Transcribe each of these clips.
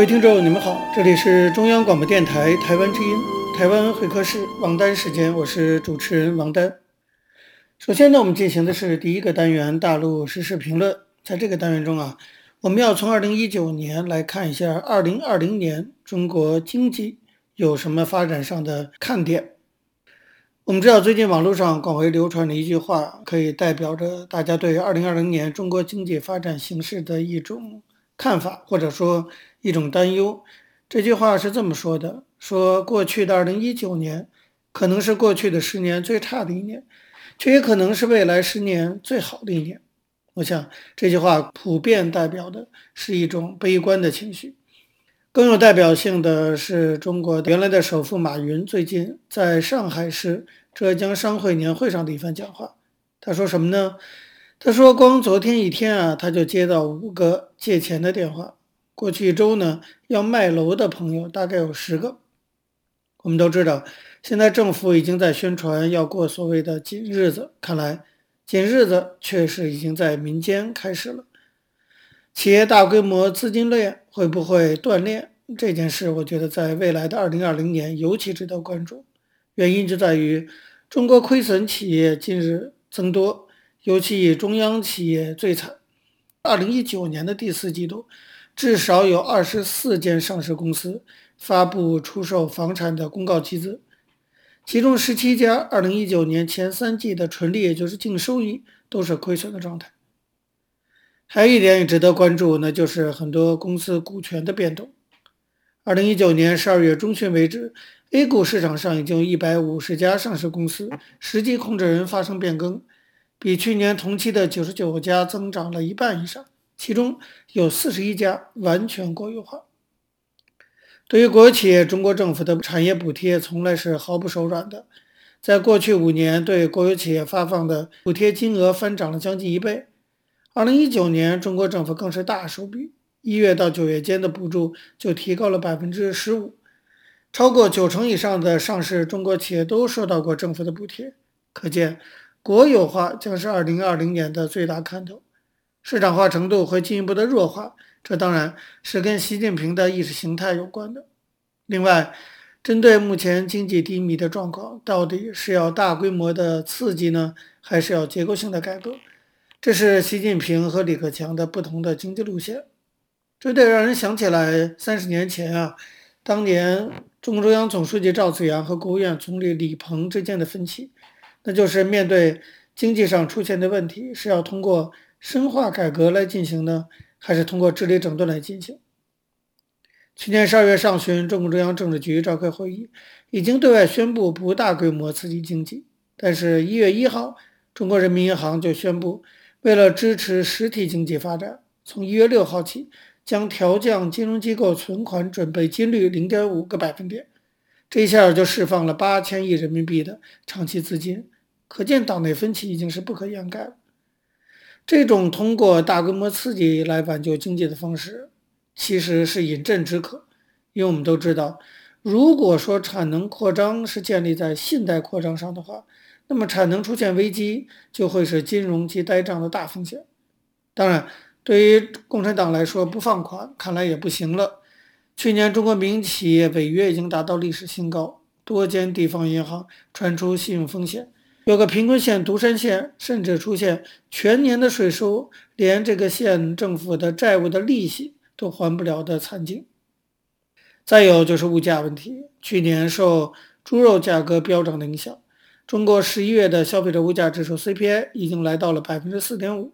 各位听众，你们好，这里是中央广播电台台湾之音，台湾会客室，王丹时间，我是主持人王丹。首先呢，我们进行的是第一个单元大陆时事评论。在这个单元中啊，我们要从二零一九年来看一下二零二零年中国经济有什么发展上的看点。我们知道，最近网络上广为流传的一句话，可以代表着大家对二零二零年中国经济发展形势的一种看法，或者说。一种担忧，这句话是这么说的：说过去的二零一九年可能是过去的十年最差的一年，却也可能是未来十年最好的一年。我想这句话普遍代表的是一种悲观的情绪。更有代表性的是中国原来的首富马云最近在上海市浙江商会年会上的一番讲话。他说什么呢？他说光昨天一天啊，他就接到五个借钱的电话。过去一周呢，要卖楼的朋友大概有十个。我们都知道，现在政府已经在宣传要过所谓的紧日子，看来紧日子确实已经在民间开始了。企业大规模资金链会不会断裂？这件事，我觉得在未来的二零二零年尤其值得关注。原因就在于中国亏损企业近日增多，尤其以中央企业最惨。二零一九年的第四季度。至少有二十四间上市公司发布出售房产的公告集资，其中十七家二零一九年前三季的纯利，也就是净收益，都是亏损的状态。还有一点也值得关注，那就是很多公司股权的变动。二零一九年十二月中旬为止，A 股市场上已经有一百五十家上市公司实际控制人发生变更，比去年同期的九十九家增长了一半以上。其中有四十一家完全国有化。对于国有企业，中国政府的产业补贴从来是毫不手软的。在过去五年，对国有企业发放的补贴金额翻涨了将近一倍。二零一九年，中国政府更是大手笔，一月到九月间的补助就提高了百分之十五，超过九成以上的上市中国企业都收到过政府的补贴。可见，国有化将是二零二零年的最大看头。市场化程度会进一步的弱化，这当然是跟习近平的意识形态有关的。另外，针对目前经济低迷的状况，到底是要大规模的刺激呢，还是要结构性的改革？这是习近平和李克强的不同的经济路线。这得让人想起来三十年前啊，当年中共中央总书记赵紫阳和国务院总理李鹏之间的分歧，那就是面对经济上出现的问题，是要通过。深化改革来进行呢，还是通过治理整顿来进行？去年十二月上旬，中共中央政治局召开会议，已经对外宣布不大规模刺激经济。但是，一月一号，中国人民银行就宣布，为了支持实体经济发展，从一月六号起将调降金融机构存款准备金率零点五个百分点。这一下就释放了八千亿人民币的长期资金，可见党内分歧已经是不可掩盖了。这种通过大规模刺激来挽救经济的方式，其实是饮鸩止渴。因为我们都知道，如果说产能扩张是建立在信贷扩张上的话，那么产能出现危机就会是金融及呆账的大风险。当然，对于共产党来说，不放款看来也不行了。去年中国民营企业违约已经达到历史新高，多间地方银行传出信用风险。有个贫困县独山县，甚至出现全年的税收连这个县政府的债务的利息都还不了的惨境。再有就是物价问题，去年受猪肉价格飙涨的影响，中国十一月的消费者物价指数 CPI 已经来到了百分之四点五。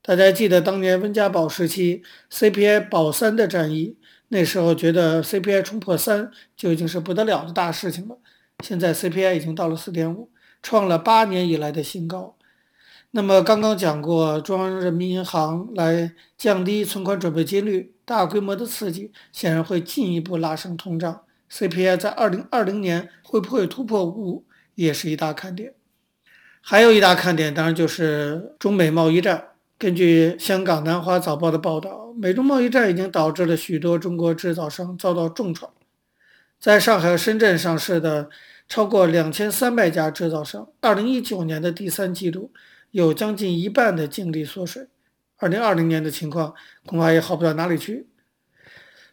大家记得当年温家宝时期 CPI 保三的战役，那时候觉得 CPI 冲破三就已经是不得了的大事情了。现在 CPI 已经到了四点五，创了八年以来的新高。那么刚刚讲过，中央人民银行来降低存款准备金率，大规模的刺激显然会进一步拉升通胀。CPI 在二零二零年会不会突破五，也是一大看点。还有一大看点，当然就是中美贸易战。根据香港南华早报的报道，美中贸易战已经导致了许多中国制造商遭到重创。在上海深圳上市的超过两千三百家制造商，二零一九年的第三季度有将近一半的净利缩水。二零二零年的情况恐怕也好不到哪里去。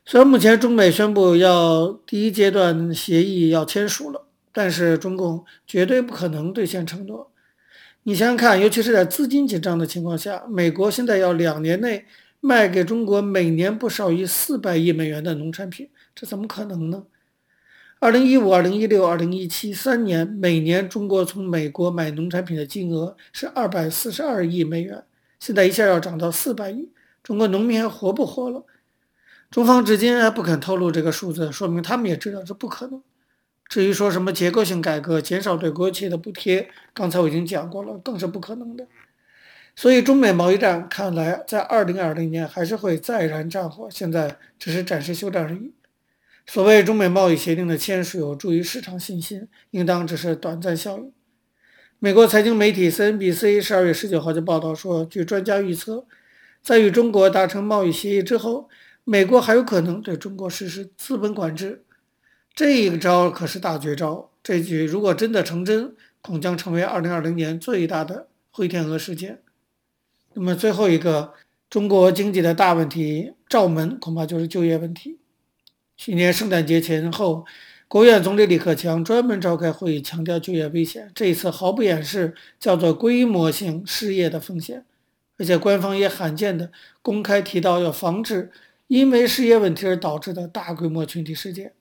虽然目前中美宣布要第一阶段协议要签署了，但是中共绝对不可能兑现承诺。你想想看，尤其是在资金紧张的情况下，美国现在要两年内卖给中国每年不少于四百亿美元的农产品，这怎么可能呢？二零一五、二零一六、二零一七三年，每年中国从美国买农产品的金额是二百四十二亿美元，现在一下要涨到四百亿，中国农民还活不活了？中方至今还不肯透露这个数字，说明他们也知道这不可能。至于说什么结构性改革、减少对国企的补贴，刚才我已经讲过了，更是不可能的。所以，中美贸易战看来在二零二零年还是会再燃战火，现在只是暂时休战而已。所谓中美贸易协定的签署有助于市场信心，应当只是短暂效应。美国财经媒体 CNBC 十二月十九号就报道说，据专家预测，在与中国达成贸易协议之后，美国还有可能对中国实施资本管制。这一招可是大绝招，这句如果真的成真，恐将成为二零二零年最大的灰天鹅事件。那么最后一个中国经济的大问题罩门，恐怕就是就业问题。去年圣诞节前后，国务院总理李克强专门召开会议，强调就业危险。这一次毫不掩饰，叫做规模性失业的风险，而且官方也罕见的公开提到要防止因为失业问题而导致的大规模群体事件。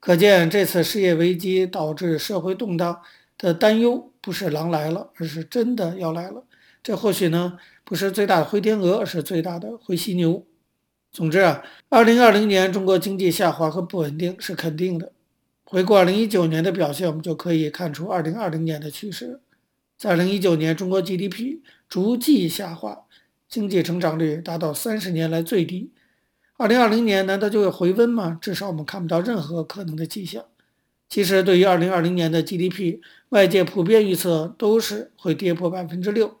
可见，这次失业危机导致社会动荡的担忧不是狼来了，而是真的要来了。这或许呢，不是最大的灰天鹅，而是最大的灰犀牛。总之啊，二零二零年中国经济下滑和不稳定是肯定的。回顾二零一九年的表现，我们就可以看出二零二零年的趋势。在二零一九年，中国 GDP 逐季下滑，经济成长率达到三十年来最低。二零二零年难道就会回温吗？至少我们看不到任何可能的迹象。其实，对于二零二零年的 GDP，外界普遍预测都是会跌破百分之六。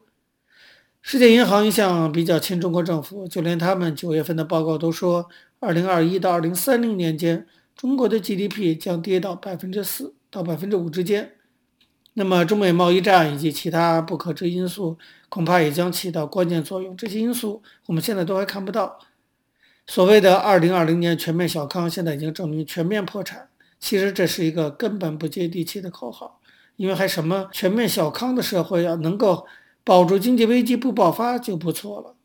世界银行一向比较亲中国政府，就连他们九月份的报告都说，二零二一到二零三零年间，中国的 GDP 将跌到百分之四到百分之五之间。那么，中美贸易战以及其他不可知因素，恐怕也将起到关键作用。这些因素我们现在都还看不到。所谓的“二零二零年全面小康”，现在已经证明全面破产。其实这是一个根本不接地气的口号，因为还什么全面小康的社会啊，能够保住经济危机不爆发就不错了。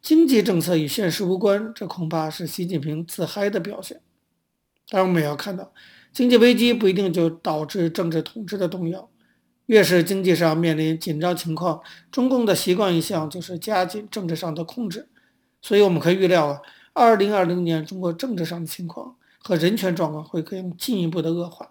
经济政策与现实无关，这恐怕是习近平自嗨的表现。当然，我们也要看到，经济危机不一定就导致政治统治的动摇。越是经济上面临紧张情况，中共的习惯一向就是加紧政治上的控制。所以我们可以预料啊。二零二零年，中国政治上的情况和人权状况会更进一步的恶化。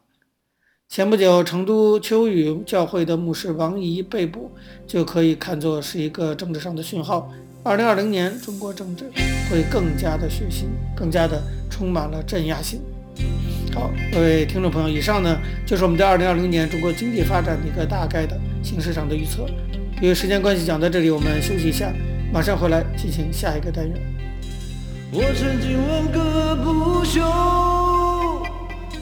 前不久，成都秋雨教会的牧师王怡被捕，就可以看作是一个政治上的讯号。二零二零年，中国政治会更加的血腥，更加的充满了镇压性。好，各位听众朋友，以上呢就是我们对二零二零年中国经济发展的一个大概的形势上的预测。由于时间关系，讲到这里，我们休息一下，马上回来进行下一个单元。我曾经问个不休，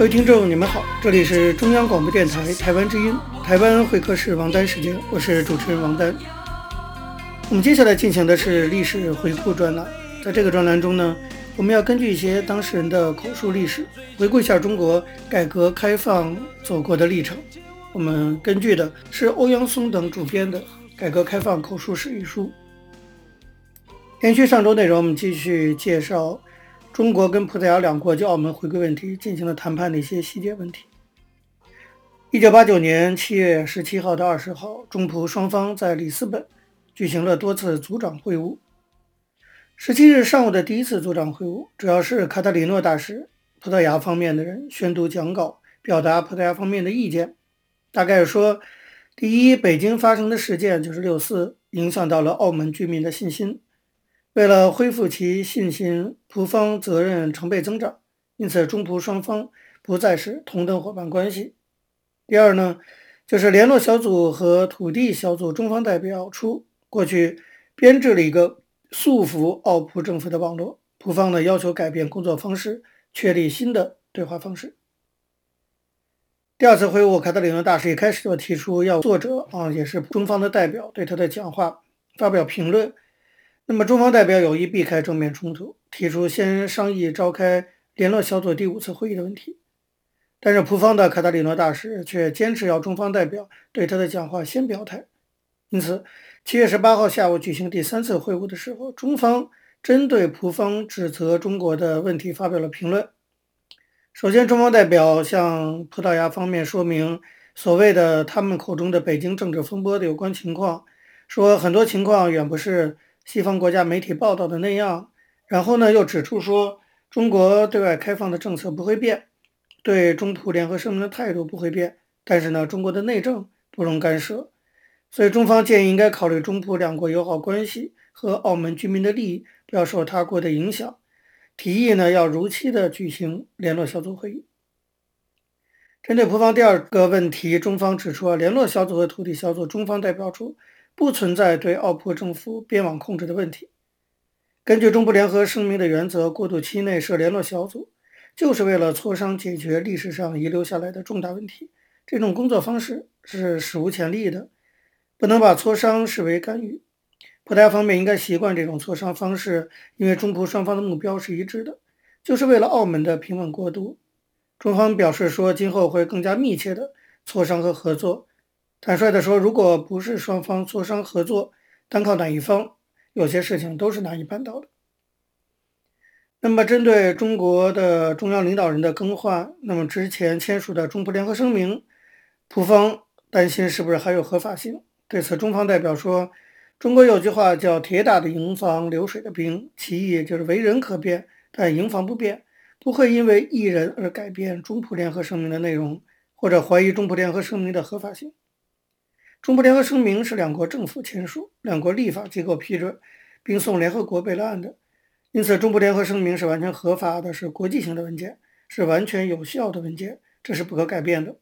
各位听众，你们好，这里是中央广播电台台湾之音，台湾会客室王丹时间，我是主持人王丹。我们接下来进行的是历史回顾专栏，在这个专栏中呢，我们要根据一些当事人的口述历史，回顾一下中国改革开放走过的历程。我们根据的是欧阳松等主编的《改革开放口述史》一书。延续上周内容，我们继续介绍。中国跟葡萄牙两国就澳门回归问题进行了谈判的一些细节问题。一九八九年七月十七号到二十号，中葡双方在里斯本举行了多次组长会晤。十七日上午的第一次组长会晤，主要是卡塔里诺大使，葡萄牙方面的人宣读讲稿，表达葡萄牙方面的意见。大概说，第一，北京发生的事件就是六四，影响到了澳门居民的信心。为了恢复其信心，葡方责任成倍增长，因此中葡双方不再是同等伙伴关系。第二呢，就是联络小组和土地小组中方代表处过去编制了一个束缚奥葡政府的网络，葡方呢要求改变工作方式，确立新的对话方式。第二次会晤，卡特里诺大使一开始就提出要作者啊，也是中方的代表对他的讲话发表评论。那么中方代表有意避开正面冲突，提出先商议召开联络小组第五次会议的问题，但是葡方的卡塔里诺大使却坚持要中方代表对他的讲话先表态。因此，七月十八号下午举行第三次会晤的时候，中方针对葡方指责中国的问题发表了评论。首先，中方代表向葡萄牙方面说明所谓的他们口中的北京政治风波的有关情况，说很多情况远不是。西方国家媒体报道的那样，然后呢，又指出说，中国对外开放的政策不会变，对中葡联合声明的态度不会变，但是呢，中国的内政不容干涉，所以中方建议应该考虑中葡两国友好关系和澳门居民的利益不要受他国的影响，提议呢要如期的举行联络小组会议。针对葡方第二个问题，中方指出啊，联络小组和土地小组中方代表处。不存在对澳葡政府边网控制的问题。根据中葡联合声明的原则，过渡期内设联络小组，就是为了磋商解决历史上遗留下来的重大问题。这种工作方式是史无前例的，不能把磋商视为干预。葡萄牙方面应该习惯这种磋商方式，因为中葡双方的目标是一致的，就是为了澳门的平稳过渡。中方表示说，今后会更加密切的磋商和合作。坦率地说，如果不是双方磋商合作，单靠哪一方，有些事情都是难以办到的。那么，针对中国的中央领导人的更换，那么之前签署的中葡联合声明，葡方担心是不是还有合法性？对此，中方代表说，中国有句话叫“铁打的营房，流水的兵”，其意就是为人可变，但营房不变，不会因为一人而改变中葡联合声明的内容，或者怀疑中葡联合声明的合法性。中葡联合声明是两国政府签署、两国立法机构批准，并送联合国备案的，因此中葡联合声明是完全合法的，是国际性的文件，是完全有效的文件，这是不可改变的。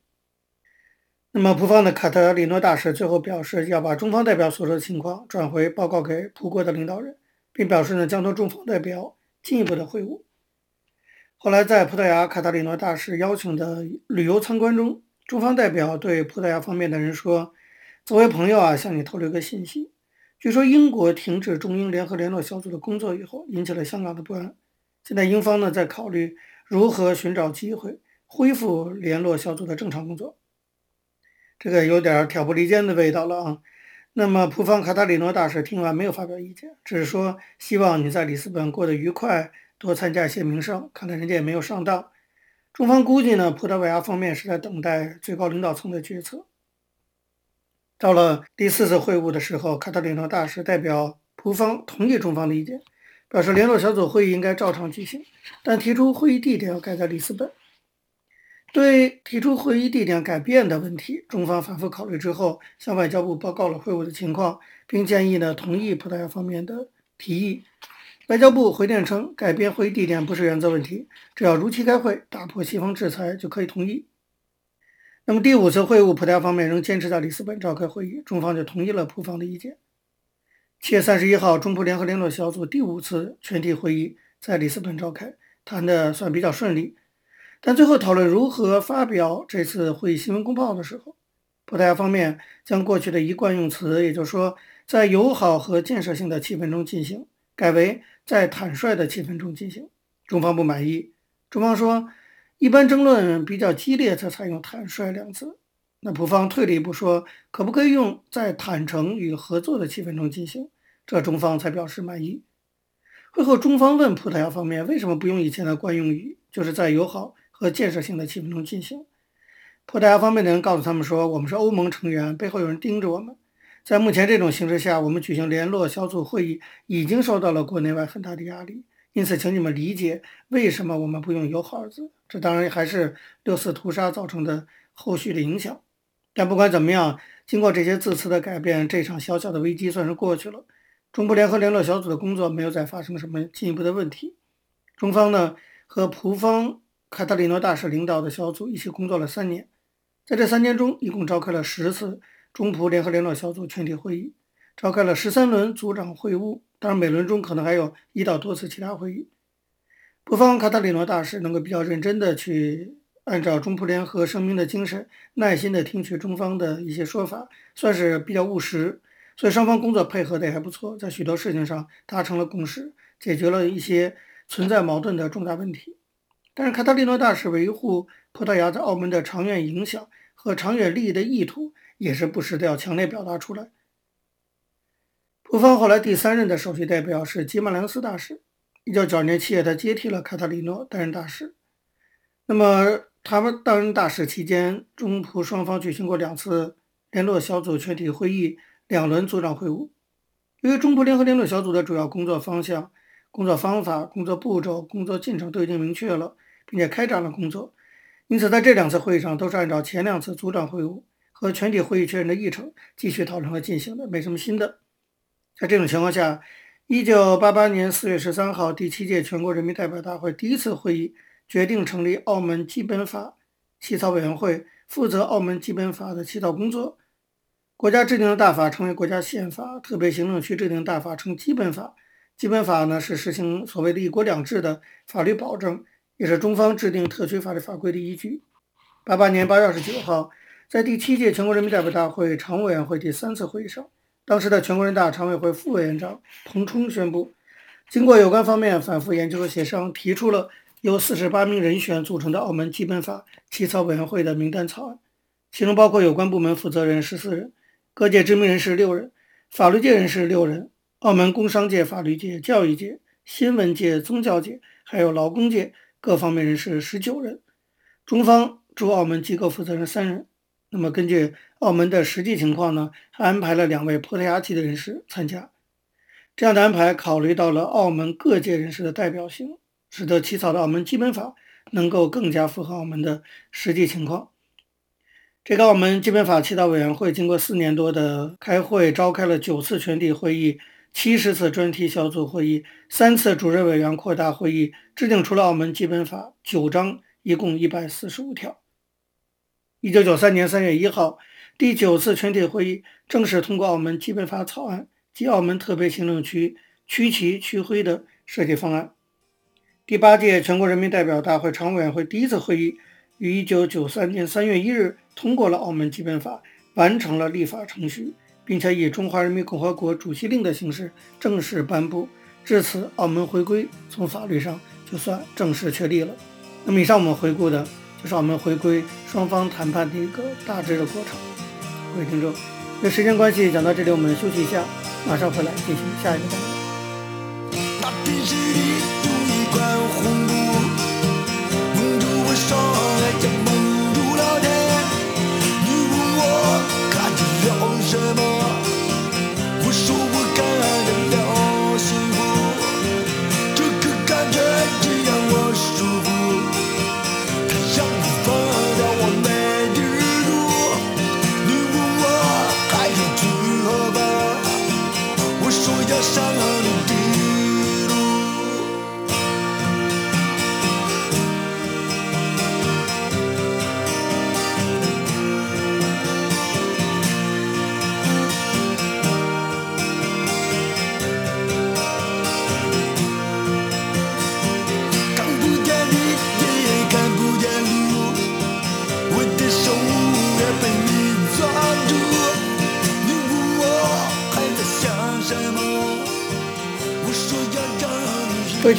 那么葡方的卡塔里诺大使最后表示，要把中方代表所说的情况转回报告给葡国的领导人，并表示呢将同中方代表进一步的会晤。后来在葡萄牙卡塔里诺大使邀请的旅游参观中，中方代表对葡萄牙方面的人说。作为朋友啊，向你透露一个信息。据说英国停止中英联合联络小组的工作以后，引起了香港的不安。现在英方呢在考虑如何寻找机会恢复联络小组的正常工作。这个有点挑拨离间的味道了啊。那么葡方卡塔里诺大使听完没有发表意见，只是说希望你在里斯本过得愉快，多参加一些名胜。看来人家也没有上当。中方估计呢，葡萄牙方面是在等待最高领导层的决策。到了第四次会晤的时候，卡塔里诺大使代表葡方同意中方的意见，表示联络小组会议应该照常举行，但提出会议地点要改在里斯本。对提出会议地点改变的问题，中方反复考虑之后，向外交部报告了会晤的情况，并建议呢同意葡萄牙方面的提议。外交部回电称，改变会议地点不是原则问题，只要如期开会，打破西方制裁就可以同意。那么第五次会晤，葡萄牙方面仍坚持在里斯本召开会议，中方就同意了葡方的意见。七月三十一号，中葡联合联络小组第五次全体会议在里斯本召开，谈的算比较顺利。但最后讨论如何发表这次会议新闻公报的时候，葡萄牙方面将过去的一贯用词，也就是说在友好和建设性的气氛中进行，改为在坦率的气氛中进行。中方不满意，中方说，一般争论比较激烈才采用坦率两字。那葡方退了一步说，可不可以用在坦诚与合作的气氛中进行？这中方才表示满意。会后，中方问葡萄牙方面为什么不用以前的惯用语，就是在友好和建设性的气氛中进行。葡萄牙方面的人告诉他们说，我们是欧盟成员，背后有人盯着我们。在目前这种形势下，我们举行联络小组会议已经受到了国内外很大的压力，因此请你们理解为什么我们不用友好二字。这当然还是六四屠杀造成的后续的影响。但不管怎么样，经过这些字词的改变，这场小小的危机算是过去了。中葡联合联络小组的工作没有再发生什么进一步的问题。中方呢，和葡方卡塔里诺大使领导的小组一起工作了三年，在这三年中，一共召开了十次中葡联合联络小组全体会议，召开了十三轮组长会晤，当然每轮中可能还有一到多次其他会议。不方卡塔里诺大使能够比较认真的去。按照中葡联合声明的精神，耐心地听取中方的一些说法，算是比较务实，所以双方工作配合的也还不错，在许多事情上达成了共识，解决了一些存在矛盾的重大问题。但是卡塔利诺大使维护葡萄牙在澳门的长远影响和长远利益的意图，也是不时的要强烈表达出来。葡方后来第三任的首席代表是吉马良斯大使，一九九二年七月，他接替了卡塔利诺担任大使。那么。他们担任大使期间，中葡双方举行过两次联络小组全体会议，两轮组长会晤。由于中葡联合联络小组的主要工作方向、工作方法、工作步骤、工作进程都已经明确了，并且开展了工作，因此在这两次会议上都是按照前两次组长会晤和全体会议确认的议程继续讨论和进行的，没什么新的。在这种情况下，一九八八年四月十三号，第七届全国人民代表大会第一次会议。决定成立澳门基本法起草委员会，负责澳门基本法的起草工作。国家制定的大法成为国家宪法，特别行政区制定大法称基本法。基本法呢是实行所谓的一国两制的法律保证，也是中方制定特区法律法规的依据。八八年八月二十九号，在第七届全国人民代表大会常务委员会第三次会议上，当时的全国人大常委会副委员长彭冲宣布，经过有关方面反复研究和协商，提出了。由四十八名人选组成的澳门基本法起草委员会的名单草案，其中包括有关部门负责人十四人，各界知名人士六人，法律界人士六人，澳门工商界、法律界、教育界、新闻界、宗教界，还有劳工界各方面人士十九人。中方驻澳门机构负责人三人。那么根据澳门的实际情况呢，安排了两位葡萄牙籍的人士参加。这样的安排考虑到了澳门各界人士的代表性。使得起草的澳门基本法能够更加符合澳门的实际情况。这个澳门基本法起草委员会经过四年多的开会，召开了九次全体会议、七十次专题小组会议、三次主任委员扩大会议，制定出了澳门基本法九章，一共一百四十五条。一九九三年三月一号，第九次全体会议正式通过澳门基本法草案及澳门特别行政区区旗区徽的设计方案。第八届全国人民代表大会常务委员会第一次会议于一九九三年三月一日通过了澳门基本法，完成了立法程序，并且以中华人民共和国主席令的形式正式颁布。至此，澳门回归从法律上就算正式确立了。那么，以上我们回顾的就是我们回归双方谈判的一个大致的过程。各位听众，因为时间关系讲到这里，我们休息一下，马上回来进行下一个单元。各位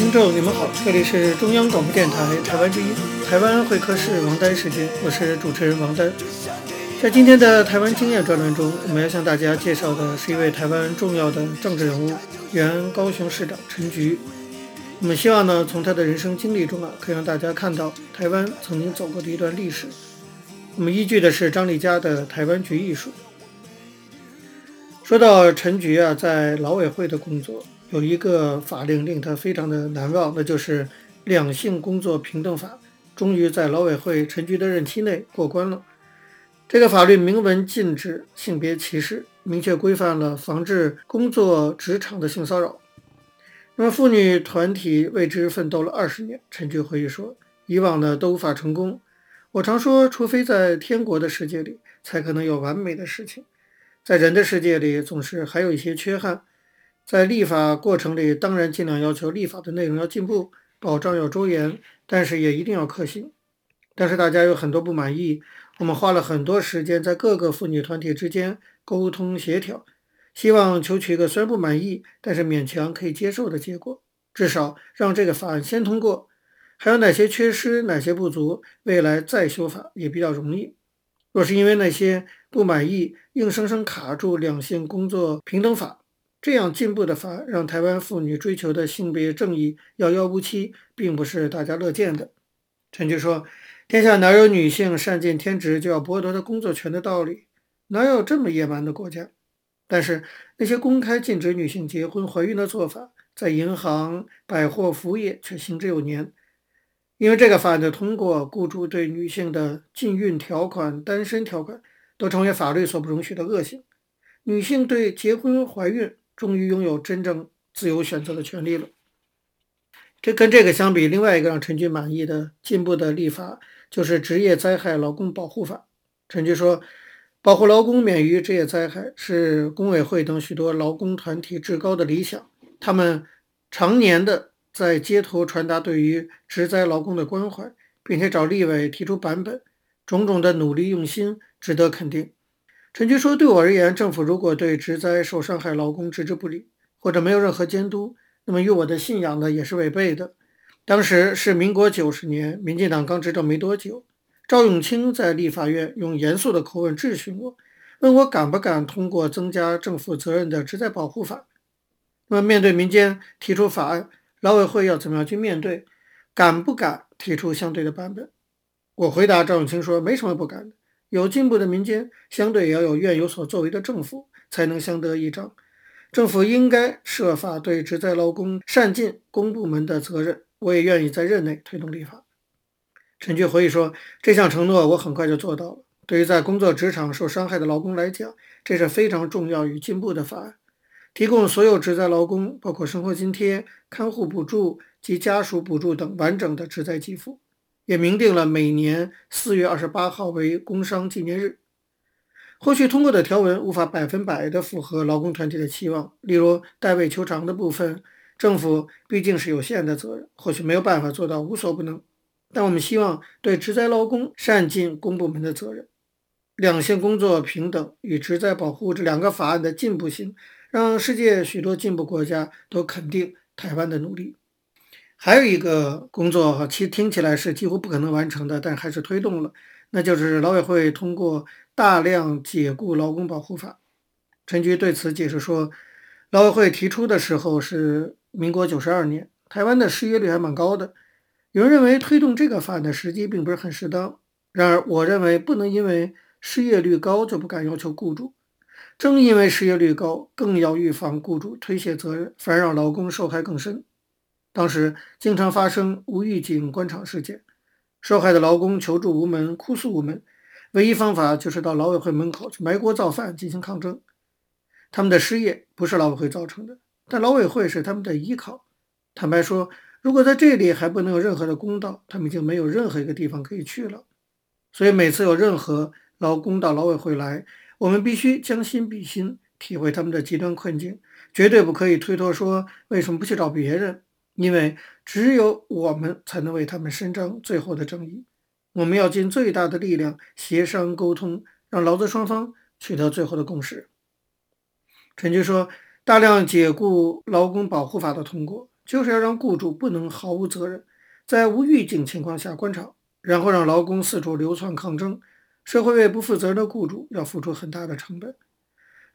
听众，你们好，这里是中央广播电台台湾之音，台湾会客室王丹时间，我是主持人王丹。在今天的台湾经验专栏中，我们要向大家介绍的是一位台湾重要的政治人物，原高雄市长陈菊。我们希望呢，从他的人生经历中啊，可以让大家看到台湾曾经走过的一段历史。我们依据的是张丽佳的《台湾局艺术》。说到陈菊啊，在劳委会的工作，有一个法令令他非常的难忘，那就是《两性工作平等法》，终于在劳委会陈菊的任期内过关了。这个法律明文禁止性别歧视，明确规范了防治工作职场的性骚扰。那么妇女团体为之奋斗了二十年，陈菊回忆说，以往呢都无法成功。我常说，除非在天国的世界里，才可能有完美的事情。在人的世界里，总是还有一些缺憾。在立法过程里，当然尽量要求立法的内容要进步，保障要周延，但是也一定要可行。但是大家有很多不满意，我们花了很多时间在各个妇女团体之间沟通协调，希望求取一个虽然不满意，但是勉强可以接受的结果，至少让这个法案先通过。还有哪些缺失、哪些不足，未来再修法也比较容易。若是因为那些不满意，硬生生卡住两性工作平等法，这样进步的法，让台湾妇女追求的性别正义遥遥无期，并不是大家乐见的。陈菊说：“天下哪有女性善尽天职就要剥夺她工作权的道理？哪有这么野蛮的国家？”但是那些公开禁止女性结婚怀孕的做法，在银行、百货服务业却行之有年。因为这个法案的通过，雇主对女性的禁孕条款、单身条款都成为法律所不容许的恶行。女性对结婚、怀孕终于拥有真正自由选择的权利了。这跟这个相比，另外一个让陈军满意的进步的立法，就是《职业灾害劳工保护法》。陈菊说，保护劳工免于职业灾害是工委会等许多劳工团体至高的理想，他们常年的。在街头传达对于职灾劳工的关怀，并且找立委提出版本，种种的努力用心值得肯定。陈菊说：“对我而言，政府如果对职灾受伤害劳工置之不理，或者没有任何监督，那么与我的信仰呢也是违背的。”当时是民国九十年，民进党刚执政没多久，赵永清在立法院用严肃的口吻质询我，问我敢不敢通过增加政府责任的职灾保护法。那么面对民间提出法案。劳委会要怎么样去面对？敢不敢提出相对的版本？我回答赵永清说：“没什么不敢的。有进步的民间，相对也要有愿有所作为的政府，才能相得益彰。政府应该设法对职灾劳工善尽公部门的责任。我也愿意在任内推动立法。”陈菊回忆说：“这项承诺我很快就做到了。对于在工作职场受伤害的劳工来讲，这是非常重要与进步的法案。”提供所有职灾劳工，包括生活津贴、看护补助及家属补助等完整的职灾给付，也明定了每年四月二十八号为工伤纪念日。后续通过的条文无法百分百的符合劳工团体的期望，例如代位求偿的部分，政府毕竟是有限的责任，或许没有办法做到无所不能。但我们希望对职灾劳工善尽公部门的责任。两性工作平等与职灾保护这两个法案的进步性。让世界许多进步国家都肯定台湾的努力。还有一个工作哈，其实听起来是几乎不可能完成的，但还是推动了，那就是劳委会通过大量解雇劳工保护法。陈菊对此解释说，劳委会提出的时候是民国九十二年，台湾的失业率还蛮高的，有人认为推动这个法案的时机并不是很适当。然而，我认为不能因为失业率高就不敢要求雇主。正因为失业率高，更要预防雇主推卸责任，反而让劳工受害更深。当时经常发生无预警官场事件，受害的劳工求助无门，哭诉无门，唯一方法就是到劳委会门口去埋锅造饭进行抗争。他们的失业不是劳委会造成的，但劳委会是他们的依靠。坦白说，如果在这里还不能有任何的公道，他们已经没有任何一个地方可以去了。所以每次有任何劳工到劳委会来，我们必须将心比心，体会他们的极端困境，绝对不可以推脱说为什么不去找别人，因为只有我们才能为他们伸张最后的正义。我们要尽最大的力量协商沟通，让劳资双方取得最后的共识。陈局说，大量解雇劳工保护法的通过，就是要让雇主不能毫无责任，在无预警情况下关厂，然后让劳工四处流窜抗争，社会为不负责任的雇主要付出很大的成本。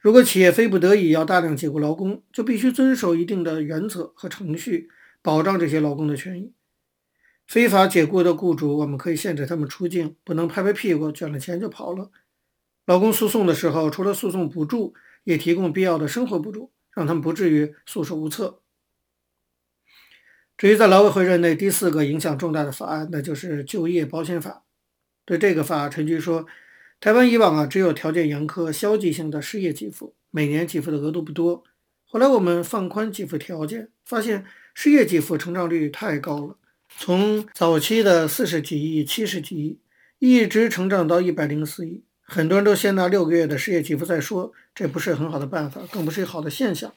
如果企业非不得已要大量解雇劳工，就必须遵守一定的原则和程序，保障这些劳工的权益。非法解雇的雇主，我们可以限制他们出境，不能拍拍屁股卷了钱就跑了。劳工诉讼的时候，除了诉讼补助，也提供必要的生活补助，让他们不至于束手无策。至于在劳委会任内第四个影响重大的法案，那就是就业保险法。对这个法，陈局说，台湾以往啊只有条件严苛、消极性的失业给付，每年给付的额度不多。后来我们放宽给付条件，发现失业给付成长率太高了，从早期的四十几亿、七十几亿，一直成长到一百零四亿。很多人都先拿六个月的失业给付再说，这不是很好的办法，更不是好的现象。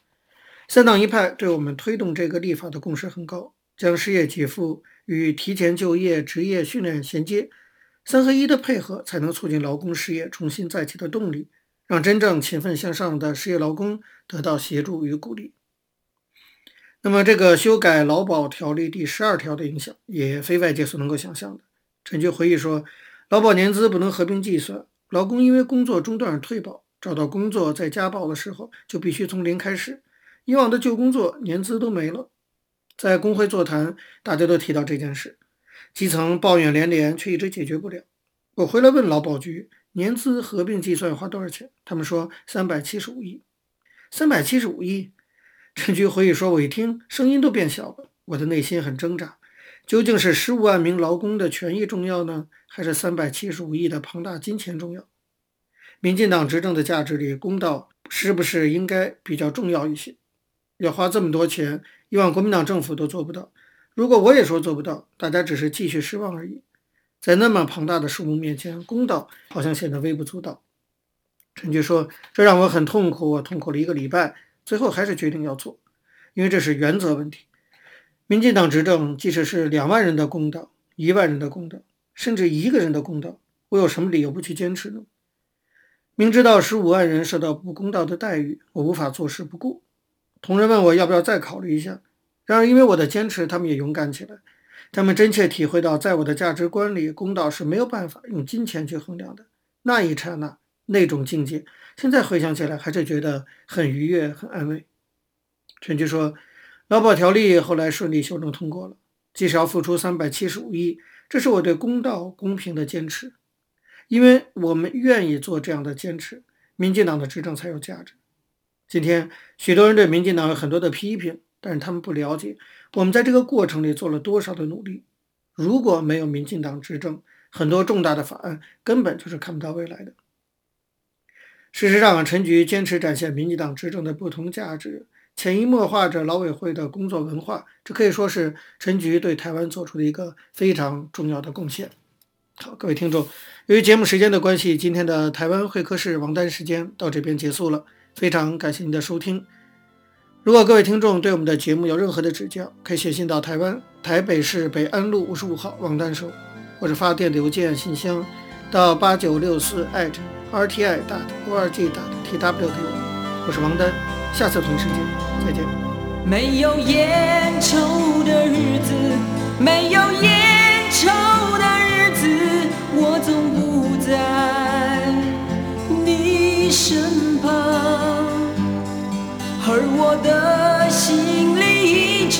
三党一派对我们推动这个立法的共识很高，将失业给付与提前就业、职业训练衔接，三合一的配合，才能促进劳工事业重新再起的动力，让真正勤奋向上的失业劳工得到协助与鼓励。那么，这个修改劳保条例第十二条的影响，也非外界所能够想象的。陈菊回忆说，劳保年资不能合并计算，劳工因为工作中断而退保，找到工作再加保的时候，就必须从零开始。以往的旧工作年资都没了，在工会座谈，大家都提到这件事，基层抱怨连连，却一直解决不了。我回来问劳保局，年资合并计算要花多少钱？他们说三百七十五亿，三百七十五亿。陈菊回忆说，我一听声音都变小了，我的内心很挣扎，究竟是十五万名劳工的权益重要呢，还是三百七十五亿的庞大金钱重要？民进党执政的价值里，公道是不是应该比较重要一些？要花这么多钱，以往国民党政府都做不到。如果我也说做不到，大家只是继续失望而已。在那么庞大的数目面前，公道好像显得微不足道。陈菊说：“这让我很痛苦，我痛苦了一个礼拜，最后还是决定要做，因为这是原则问题。民进党执政，即使是两万人的公道、一万人的公道，甚至一个人的公道，我有什么理由不去坚持呢？明知道十五万人受到不公道的待遇，我无法坐视不顾。”同仁问我要不要再考虑一下，然而因为我的坚持，他们也勇敢起来。他们真切体会到，在我的价值观里，公道是没有办法用金钱去衡量的。那一刹那，那种境界，现在回想起来还是觉得很愉悦、很安慰。陈菊说，劳保条例后来顺利修正通过了，即使要付出三百七十五亿，这是我对公道、公平的坚持，因为我们愿意做这样的坚持，民进党的执政才有价值。今天，许多人对民进党有很多的批评，但是他们不了解我们在这个过程里做了多少的努力。如果没有民进党执政，很多重大的法案根本就是看不到未来的。事实上，陈菊坚持展现民进党执政的不同价值，潜移默化着劳委会的工作文化，这可以说是陈菊对台湾做出的一个非常重要的贡献。好，各位听众，由于节目时间的关系，今天的台湾会客室王丹时间到这边结束了。非常感谢您的收听。如果各位听众对我们的节目有任何的指教，可以写信到台湾台北市北安路五十五号王丹收，或者发电邮件信箱到八九六四 @rti.org.tw 给我。我是王丹，下次同一时间再见。没有烟抽的日子，没有烟抽的日子，我总不在你身旁。而我的心里一直